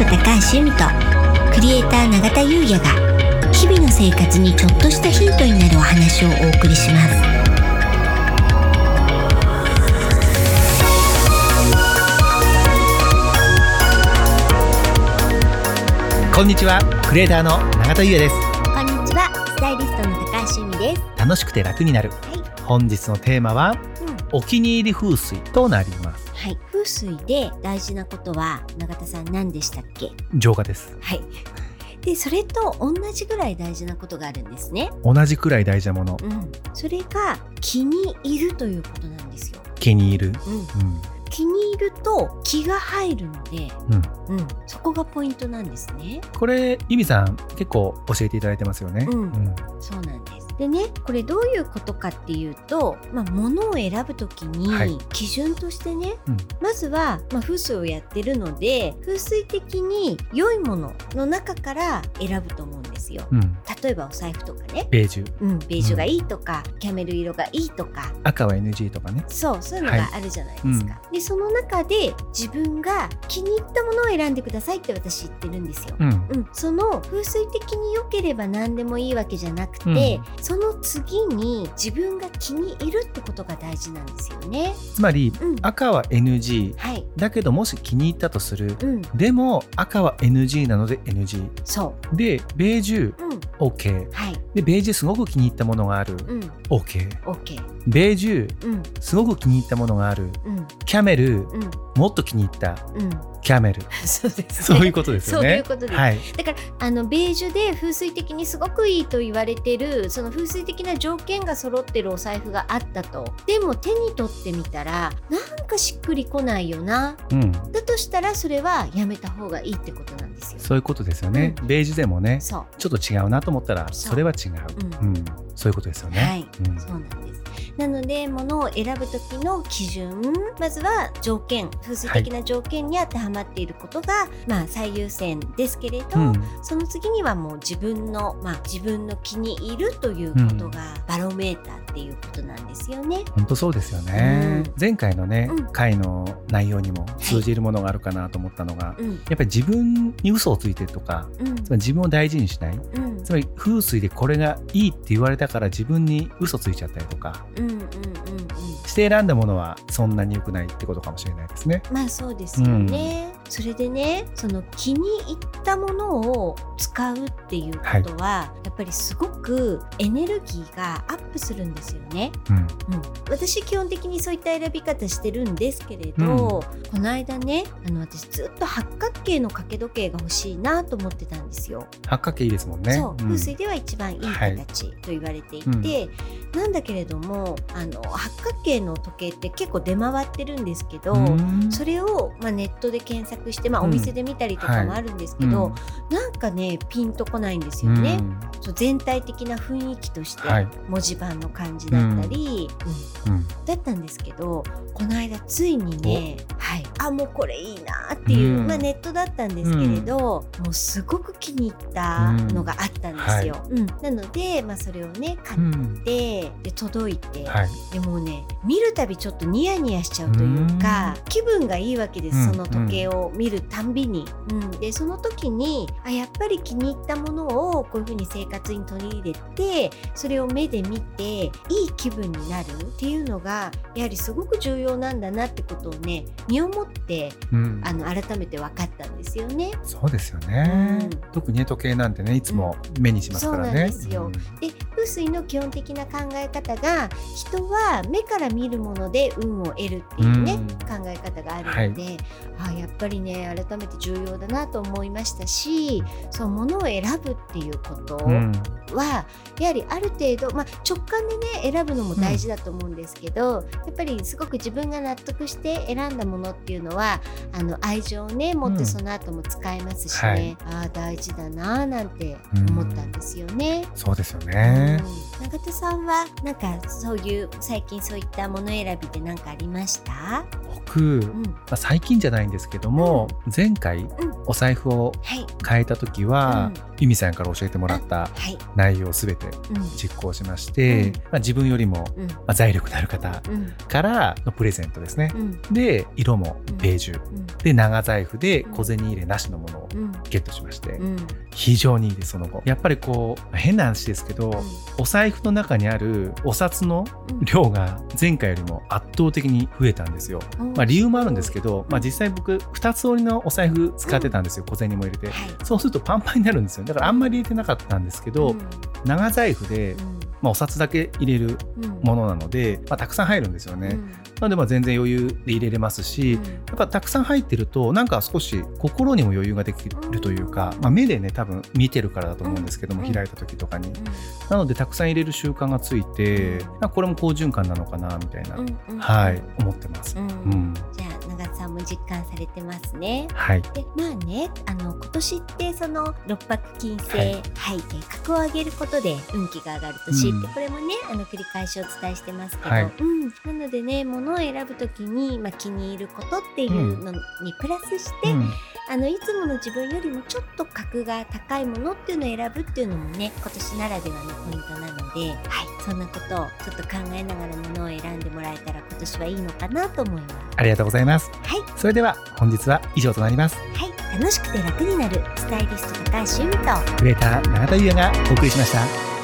ト高橋由美とクリエイター永田優也が日々の生活にちょっとしたヒントになるお話をお送りします。こんにちはクリエイターの永田優也です。こんにちはスタイリストの高橋由美です。楽しくて楽になる。はい、本日のテーマはうん、お気に入り風水となります。はい風水で大事なことは永田さん何でしたっけ？浄化です。はい。でそれと同じぐらい大事なことがあるんですね。同じくらい大事なもの。うん。それが気に入るということなんですよ。気に入る。うん。うん。気に入ると気が入るので、うん。うん、そこがポイントなんですね。これゆみさん結構教えていただいてますよね。うん。そうなんです。でね、これどういうことかっていうと、まあ、物を選ぶときはい。に基準としてね、うん。まずは、まあ、風水をやってるので風水的に良いものの中から選ぶと思うんですよ。うん。例えばお財布とかね、ベージュ。うん、ベージュがいいとか、キャメル色がいいとか。赤は NG とかね。そうそういうのがあるじゃないですか、でその中で自分が気に入ったものを選んでくださいって私言ってるんですよ、うん。うん、その風水的に良ければ何でもいいわけじゃなくて、その次に自分が気に入るってことが大事なんですよね。つまりうん、赤は NG はい、だけどもし気に入ったとする。うん、でも赤は NG なので NG そでベージュう、うん、OK はい、でベージュすごく気に入ったものがある。うん、OK オッケー、ベージュうん、すごく気に入ったものがある。うん、キャメルうん、もっと気に入ったうん、キャメル。そうです、ね。そういうことですよね。そういうことです。はい。だからあのベージュで風水的にすごくいいと言われてるその風水的な条件が揃ってるお財布があったと。でも手に取ってみたらなんかしっくりこないよな。うん。だとしたらそれはやめた方がいいってことなんですよ。そういうことですよね、うベージュでもねちょっと違うなと思ったらそれは違う、ううん。そういうことですよね、はい。うん。そうなんです。なので物を選ぶ時の基準まずは条件風水的な条件に当てはまっていることが、まあ最優先ですけれど、うん。その次にはもう自分の、まあ、自分の気に入るということがバロメーターっていうことなんですよね。本当そうですよね、うん前回のね、うん回の内容にも通じるものがあるかなと思ったのが、うん、やっぱり自分に嘘をついてるとかうん、つまり自分を大事にしないうん、つまり風水でこれがいいって言われたから自分に嘘ついちゃったりとかうん、うん、うん、うん。して選んだものはそんなに良くないってことかもしれないですね。まあそうですよね。それでね、その気に入ったものを使うっていうことは、やっぱりすごくエネルギーがアップするんですよね。うん。うん、私基本的にそういった選び方してるんですけれど、この間ねあの私ずっと八角形の掛け時計が欲しいなと思ってたんですよ。八角形いいですもんね。そう、ん。風水では一番いいはい形と言われていて、なんだけれどもあの八角形の時計って結構出回ってるんですけど、うん。それを、まあ、ネットで検索して、まあ、うん。お店で見たりとかもあるんですけど、なんかねピンとこないんですよね。そう全体的な雰囲気として、はい。文字盤の感じだったり、うん。うん。うんだったんですけどこの間ついにね、はい、あもうこれいいなっていう、うん。まあ、ネットだったんですけれど、もうすごく気に入ったのがあったんですよ。うん。なので、まあ、それをね買っうん。て、で届いて、はい。でもうね見るたびちょっとニヤニヤしちゃうというか気分がいいわけです、うん。その時計を見るたんびに。うん、でその時にあやっぱり気に入ったものをこういうふうに生活に取り入れてそれを目で見ていい気分になるっていうのがやはりすごく重要なんだなってことをね身をもってうん。あの改めて分かったんですよね。そうですよね、うん。特にね時計なんてねいつも目にしますからね。そうなんですよ。うん。で風水の基本的な考え方が人は目から見るもので運を得るっていうね、うん。考え方があるので、あやっぱりね改めて重要だなと思いましたしそう物を選ぶっていうことうん。は、やはりある程度、まあ、直感でね選ぶのも大事だと思うんですけど、やっぱりすごく自分が納得して選んだものっていうのはあの愛情をね持っうんてその後も使えますしね、はい。ああ大事だなあなんて思ったんですよね。そうですよね。うん。永田さんはなんかそういう最近そういったもの選びで何かありました？僕、うん、まあ、最近じゃないんですけども、前回うん。お財布をはい、変えた時は、うん。由美さんから教えてもらったはい、内容をすべてうん、実行しまして、うん。まあ、自分よりも、うん、まあ、財力のある方うん、からのプレゼントですね。うん、で色もベージュ、うん。で長財布で小銭入れなしのものをうん。ゲットしまして、うん。非常にいいですその後。やっぱりこう変な話ですけど、お財布の中にあるお札のうん。量が前回よりも圧倒的に増えたんですよ。うん。まあ、理由もあるんですけど、まあ、実際僕2つ折りのお財布使ってたんですよ小銭も入れて。はい。そうするとパンパンになるんですよ。だからあんまり入れてなかったんですけど、長財布で、まあ、お札だけ入れるものなので、まあ、たくさん入るんですよね。うん。なのでまあ全然余裕で入れれますし、うん。やっぱたくさん入ってるとなんか少し心にも余裕ができるというか、まあ、目でね多分見てるからだと思うんですけども、うん。開いた時とかに。なのでたくさん入れる習慣がついて、これも好循環なのかなみたいな、はい思ってます。うんさんも実感されてますね。はい。でまあねあの今年ってその六白金星、ははいいえー格を上げることで運気が上がる年って、うん。これもねあの繰り返しお伝えしてますけど、はい。うん、なのでね物を選ぶ時に、まあ、気に入ることっていうのにプラスして、うんあのいつもの自分よりもちょっと格が高いものっていうのを選ぶっていうのもね今年ならではのポイントなので、はい、そんなことをちょっと考えながら物を選んでもらえたら今年はいいのかなと思います。ありがとうございます。はいそれでは本日は以上となります。はい、楽しくて楽になるスタイリスト高橋由美とクレーター永田優也がお送りしました。